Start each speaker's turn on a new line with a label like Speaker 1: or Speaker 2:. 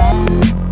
Speaker 1: you